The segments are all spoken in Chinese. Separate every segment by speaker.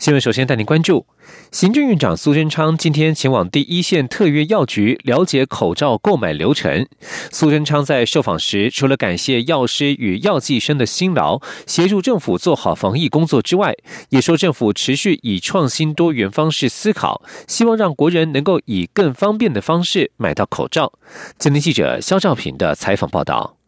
Speaker 1: 新闻。首先带您关注，行政院长苏贞昌今天前往第一线特约药局了解口罩购买流程。苏贞昌在受访时，除了感谢药师与药剂生的辛劳，协助政府做好防疫工作之外，也说政府持续以创新多元方式思考，希望让国人能够以更方便的方式买到口罩。今天记者肖兆平的采访报道。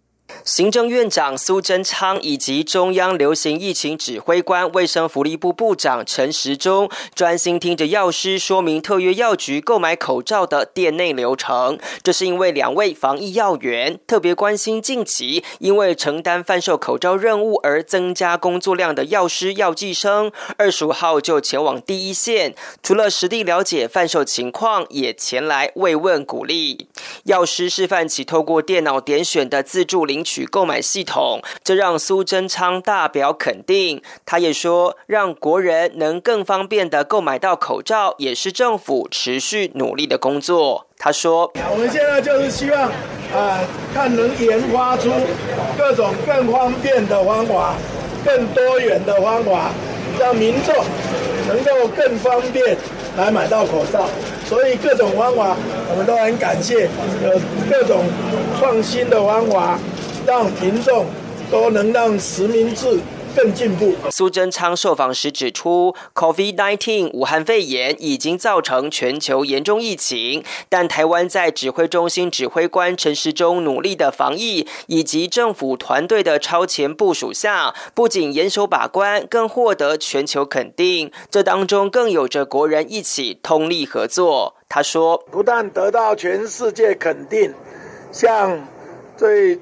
Speaker 2: 行政院长苏贞昌以及中央流行疫情指挥官、卫生福利部部长陈时中专心听着药师说明特约药局购买口罩的店内流程。这是因为两位防疫要员特别关心近期因为承担贩售口罩任务而增加工作量的药师、药剂生，二十五号就前往第一线，除了实地了解贩售情况，也前来慰问鼓励。药师示范起透过电脑点选的自助零领。取购买系统，这让苏贞昌大表肯定。他也说，让国人能更方便的购买到口罩，也是政府持续努力的工作。他说：“
Speaker 3: 我们现在就是希望，啊，看能研发出各种更方便的方法，更多元的方法，让民众能够更方便来买到口罩。所以各种方法，我们都很感谢，有各种创新的方法。”让民众都能让实名制更进步。
Speaker 2: 苏贞昌受访时指出，COVID-19 武汉肺炎已经造成全球严重疫情，但台湾在指挥中心指挥官陈时中努力的防疫，以及政府团队的超前部署下，不仅严守把关，更获得全球肯定。这当中更有着国人一起通力合作。他说：“
Speaker 3: 不但得到全世界肯定，像最。”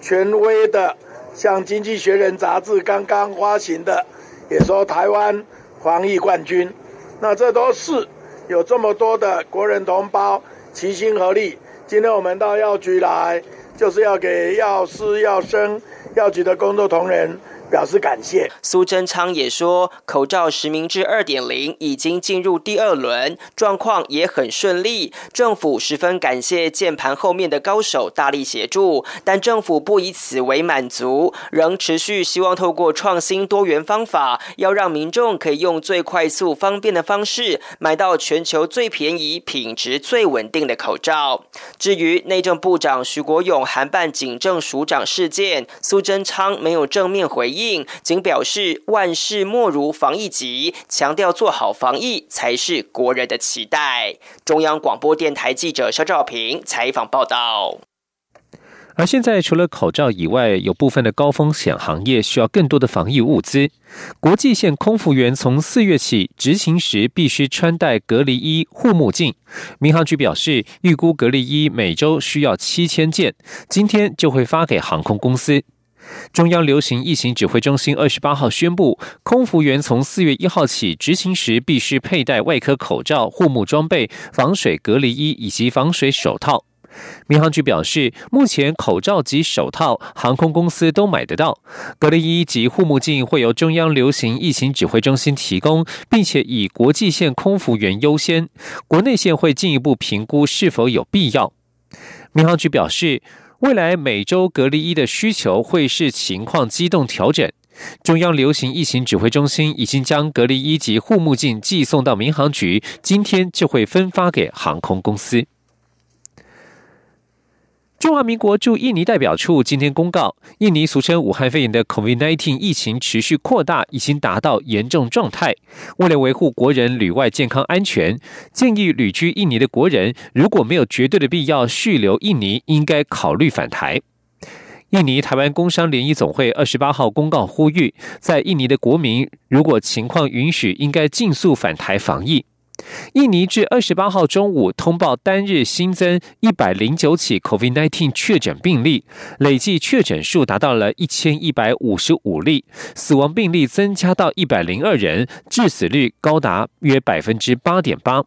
Speaker 3: 权威的，像《经济学人》杂志刚刚发行的，也说台湾防疫冠军。那这都是有这么多的国人同胞齐心合力。今天我们到药局来，就是要给药师、药生、药局的工作同仁。表示感谢。
Speaker 2: 苏贞昌也说，口罩实名制二点零已经进入第二轮，状况也很顺利。政府十分感谢键盘后面的高手大力协助，但政府不以此为满足，仍持续希望透过创新多元方法，要让民众可以用最快速方便的方式买到全球最便宜、品质最稳定的口罩。至于内政部长徐国勇函办警政署长事件，苏贞昌没有正面回应。应仅表示万事莫如防疫急，强调做好防疫才是国人的期待。中央广播电台记者肖兆平采访报道。
Speaker 1: 而现在，除了口罩以外，有部分的高风险行业需要更多的防疫物资。国际线空服员从四月起执勤时必须穿戴隔离衣、护目镜。民航局表示，预估隔离衣每周需要七千件，今天就会发给航空公司。中央流行疫情指挥中心二十八号宣布，空服员从四月一号起执勤时必须佩戴外科口罩、护目装备、防水隔离衣以及防水手套。民航局表示，目前口罩及手套航空公司都买得到，隔离衣及护目镜会由中央流行疫情指挥中心提供，并且以国际线空服员优先，国内线会进一步评估是否有必要。民航局表示。未来每周隔离衣的需求会视情况机动调整。中央流行疫情指挥中心已经将隔离衣及护目镜寄送到民航局，今天就会分发给航空公司。中华民国驻印尼代表处今天公告，印尼俗称武汉肺炎的 COVID-19 疫情持续扩大，已经达到严重状态。为了维护国人旅外健康安全，建议旅居印尼的国人，如果没有绝对的必要续留印尼，应该考虑返台。印尼台湾工商联谊总会二十八号公告呼吁，在印尼的国民，如果情况允许，应该尽速返台防疫。印尼至二十八号中午通报单日新增一百零九起 COVID-19 确诊病例，累计确诊数达到了一千一百五十五例，死亡病例增加到一百零二人，致死率高达约百分之八点八。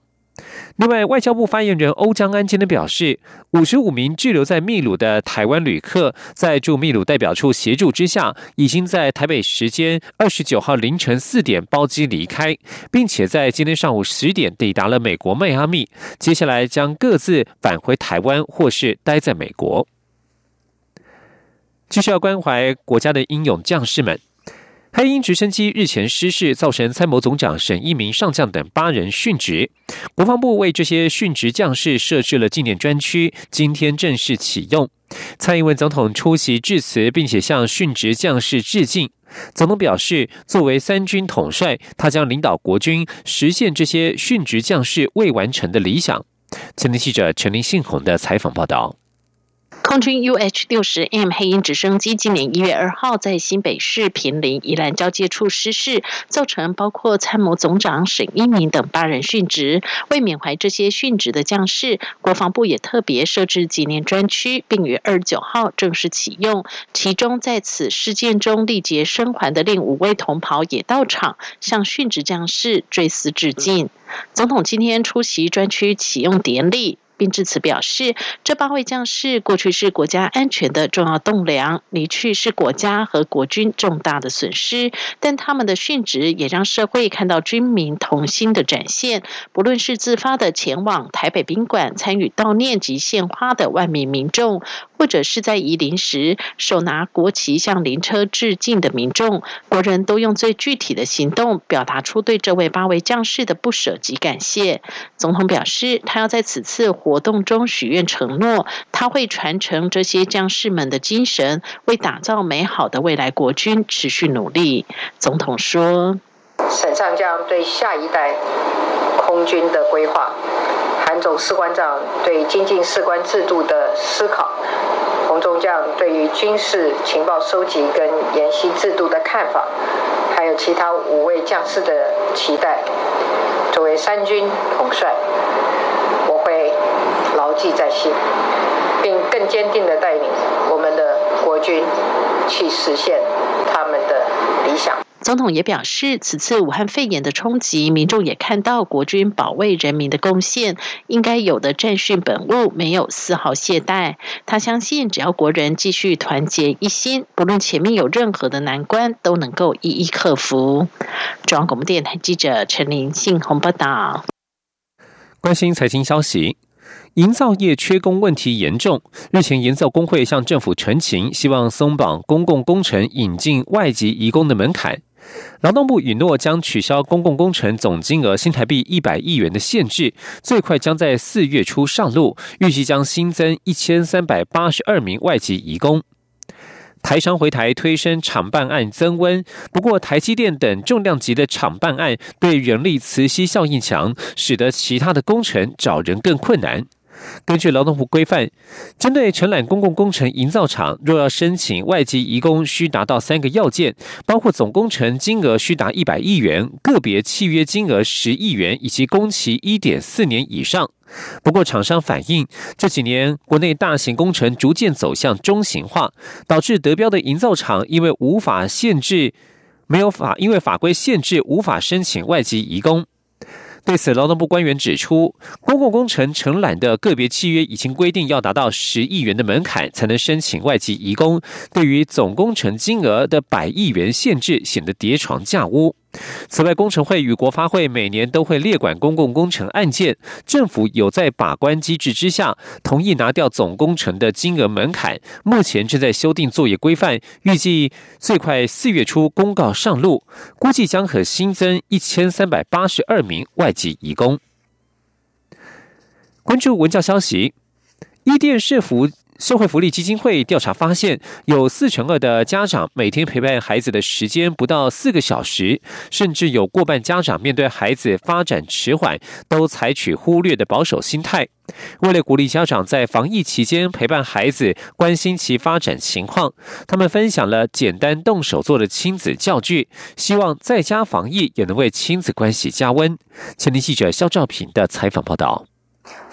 Speaker 1: 另外，外交部发言人欧江安今天表示，五十五名滞留在秘鲁的台湾旅客，在驻秘鲁代表处协助之下，已经在台北时间二十九号凌晨四点包机离开，并且在今天上午十点抵达了美国迈阿密，接下来将各自返回台湾或是待在美国。继续要关怀国家的英勇将士们。黑鹰直升机日前失事，造成参谋总长沈一鸣上将等八人殉职。国防部为这些殉职将士设置了纪念专区，今天正式启用。蔡英文总统出席致辞，并且向殉职将士致敬。总统表示，作为三军统帅，他将领导国军实现这些殉职将士未完成的理想。前天记者陈林信宏的采访报道。
Speaker 4: 空军 UH 六十 M 黑鹰直升机今年一月二号在新北市平林宜兰交界处失事，造成包括参谋总长沈一鸣等八人殉职。为缅怀这些殉职的将士，国防部也特别设置纪念专区，并于二十九号正式启用。其中在此事件中历劫生还的另五位同袍也到场，向殉职将士追思致敬。总统今天出席专区启用典礼。并至此表示，这八位将士过去是国家安全的重要栋梁，离去是国家和国军重大的损失。但他们的殉职也让社会看到军民同心的展现。不论是自发的前往台北宾馆参与悼念及献花的万名民众，或者是在移灵时手拿国旗向灵车致敬的民众，国人都用最具体的行动表达出对这位八位将士的不舍及感谢。总统表示，他要在此次。活动中许愿承诺，他会传承这些将士们的精神，为打造美好的未来国军持续努力。总统说：“
Speaker 5: 沈上将对下一代空军的规划，总士官长对精进士官制度的思考，洪中将对于军事情报收集跟研习制度的看法，还有其他五位将士的期待，作为三军统帅。”我会牢记在心，并更坚定的带领我们的国军去实现他们的理想。
Speaker 4: 总统也表示，此次武汉肺炎的冲击，民众也看到国军保卫人民的贡献，应该有的战训本物没有丝毫懈怠。他相信，只要国人继续团结一心，不论前面有任何的难关，都能够一一克服。中央广播电台记者陈琳信鸿报道。
Speaker 1: 关心财经消息。营造业缺工问题严重，日前营造工会向政府陈情，希望松绑公共工程引进外籍移工的门槛。劳动部允诺将取消公共工程总金额新台币一百亿元的限制，最快将在四月初上路，预计将新增一千三百八十二名外籍移工。台商回台推升厂办案增温，不过台积电等重量级的厂办案对人力磁吸效应强，使得其他的工程找人更困难。根据劳动部规范，针对承揽公共工程营造厂，若要申请外籍移工，需达到三个要件，包括总工程金额需达一百亿元，个别契约金额十亿元，以及工期一点四年以上。不过，厂商反映这几年国内大型工程逐渐走向中型化，导致得标的营造厂因为无法限制，没有法因为法规限制无法申请外籍移工。对此，劳动部官员指出，公共工程承揽的个别契约已经规定要达到十亿元的门槛才能申请外籍移工，对于总工程金额的百亿元限制显得叠床架屋。此外，工程会与国发会每年都会列管公共工程案件，政府有在把关机制之下，同意拿掉总工程的金额门槛。目前正在修订作业规范，预计最快四月初公告上路，估计将可新增一千三百八十二名外籍移工。关注文教消息，伊甸社服。社会福利基金会调查发现，有四成二的家长每天陪伴孩子的时间不到四个小时，甚至有过半家长面对孩子发展迟缓，都采取忽略的保守心态。为了鼓励家长在防疫期间陪伴孩子，关心其发展情况，他们分享了简单动手做的亲子教具，希望在家防疫也能为亲子关系加温。前天记者肖兆平的采访报道。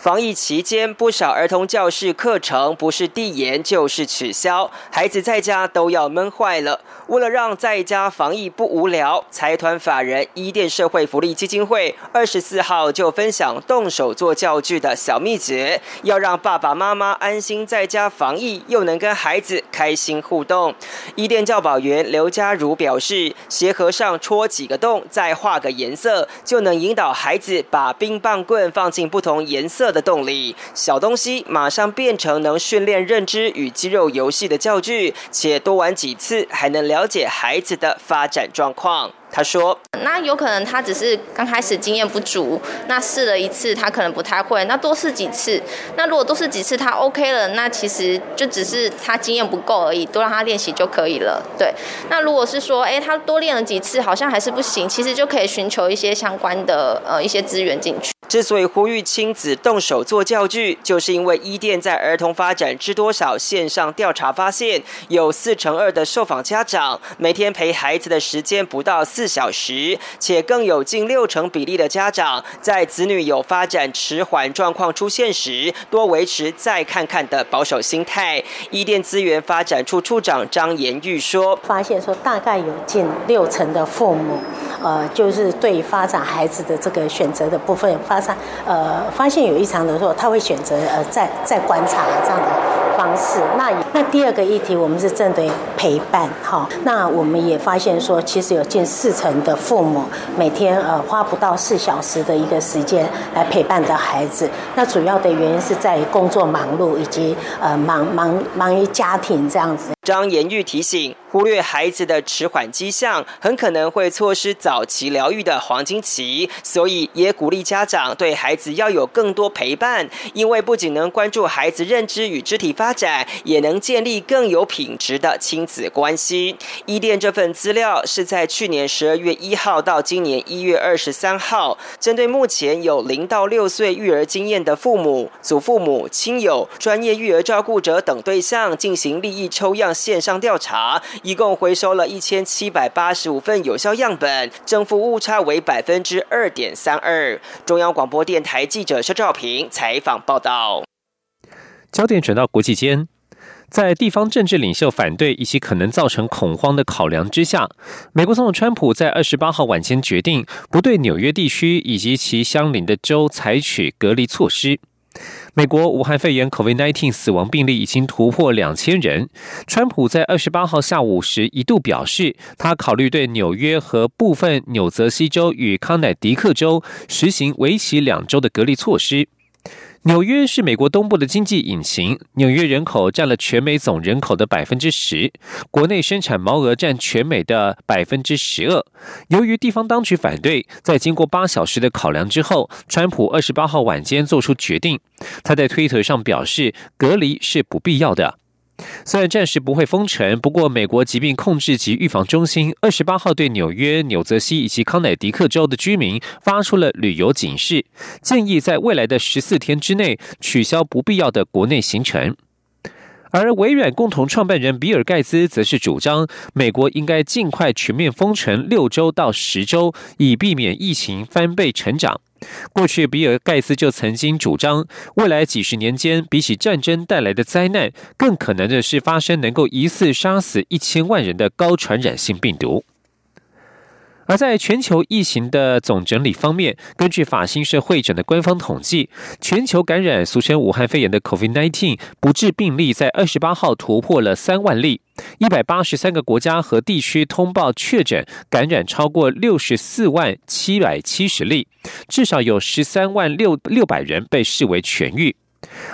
Speaker 2: 防疫期间，不少儿童教室课程不是递延就是取消，孩子在家都要闷坏了。为了让在家防疫不无聊，财团法人伊甸社会福利基金会二十四号就分享动手做教具的小秘诀，要让爸爸妈妈安心在家防疫，又能跟孩子开心互动。伊甸教保员刘家如表示，鞋盒上戳几个洞，再画个颜色，就能引导孩子把冰棒棍放进不同颜色。的动力，小东西马上变成能训练认知与肌肉游戏的教具，且多玩几次还能了解孩子的发展状况。他说：“
Speaker 6: 那有可能他只是刚开始经验不足，那试了一次他可能不太会，那多试几次。那如果多试几次他 OK 了，那其实就只是他经验不够而已，多让他练习就可以了。对。那如果是说，哎，他多练了几次好像还是不行，其实就可以寻求一些相关的呃一些资源进去。
Speaker 2: 之所以呼吁亲子动手做教具，就是因为伊甸在儿童发展知多少线上调查发现，有四成二的受访家长每天陪孩子的时间不到四。四小时，且更有近六成比例的家长在子女有发展迟缓状况出现时，多维持再看看的保守心态。伊甸资源发展处处长张延玉说：“
Speaker 7: 发现说，大概有近六成的父母，呃，就是对发展孩子的这个选择的部分发展，呃，发现有异常的时候，他会选择呃再再观察这样的方式。那那第二个议题，我们是针对陪伴，哈，那我们也发现说，其实有近四。成的父母每天呃花不到四小时的一个时间来陪伴的孩子，那主要的原因是在于工作忙碌以及呃忙忙忙于家庭这样子。
Speaker 2: 张延玉提醒。忽略孩子的迟缓迹象，很可能会错失早期疗愈的黄金期。所以也鼓励家长对孩子要有更多陪伴，因为不仅能关注孩子认知与肢体发展，也能建立更有品质的亲子关系。伊甸这份资料是在去年十二月一号到今年一月二十三号，针对目前有零到六岁育儿经验的父母、祖父母、亲友、专业育儿照顾者等对象进行利益抽样线上调查。一共回收了一千七百八十五份有效样本，正负误差为百分之二点三二。中央广播电台记者肖兆平采访报道。
Speaker 1: 焦点转到国际间，在地方政治领袖反对以及可能造成恐慌的考量之下，美国总统川普在二十八号晚间决定不对纽约地区以及其相邻的州采取隔离措施。美国武汉肺炎 （COVID-19） 死亡病例已经突破两千人。川普在二十八号下午时一度表示，他考虑对纽约和部分纽泽西州与康乃狄克州实行为期两周的隔离措施。纽约是美国东部的经济引擎，纽约人口占了全美总人口的百分之十，国内生产毛额占全美的百分之十二。由于地方当局反对，在经过八小时的考量之后，川普二十八号晚间做出决定。他在推特上表示，隔离是不必要的。虽然暂时不会封城，不过美国疾病控制及预防中心二十八号对纽约、纽泽西以及康乃狄克州的居民发出了旅游警示，建议在未来的十四天之内取消不必要的国内行程。而微软共同创办人比尔盖茨则是主张，美国应该尽快全面封城六周到十周，以避免疫情翻倍成长。过去，比尔·盖茨就曾经主张，未来几十年间，比起战争带来的灾难，更可能的是发生能够一次杀死一千万人的高传染性病毒。而在全球疫情的总整理方面，根据法新社会诊的官方统计，全球感染俗称武汉肺炎的 COVID-19 不治病例在二十八号突破了三万例，一百八十三个国家和地区通报确诊感染超过六十四万七百七十例，至少有十三万六六百人被视为痊愈。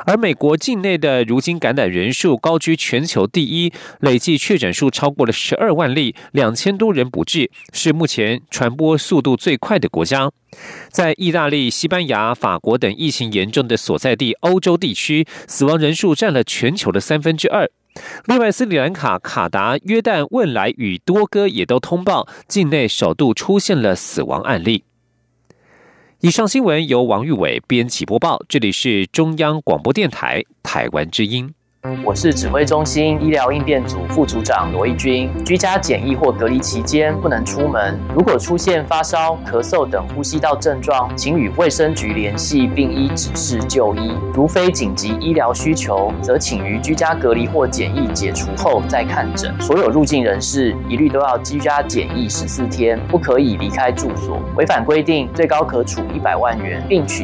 Speaker 1: 而美国境内的如今感染人数高居全球第一，累计确诊数超过了十二万例，两千多人不治，是目前传播速度最快的国家。在意大利、西班牙、法国等疫情严重的所在地欧洲地区，死亡人数占了全球的三分之二。另外，斯里兰卡、卡达、约旦、汶莱与多哥也都通报境内首度出现了死亡案例。以上新闻由王玉伟编辑播报，这里是中央广播电台台湾之音。
Speaker 8: 我是指挥中心医疗应变组副组长罗义军。居家检疫或隔离期间不能出门，如果出现发烧、咳嗽等呼吸道症状，请与卫生局联系，并依指示就医。如非紧急医疗需求，则请于居家隔离或检疫解除后再看诊。所有入境人士一律都要居家检疫十四天，不可以离开住所。违反规定，最高可处一百万元，并取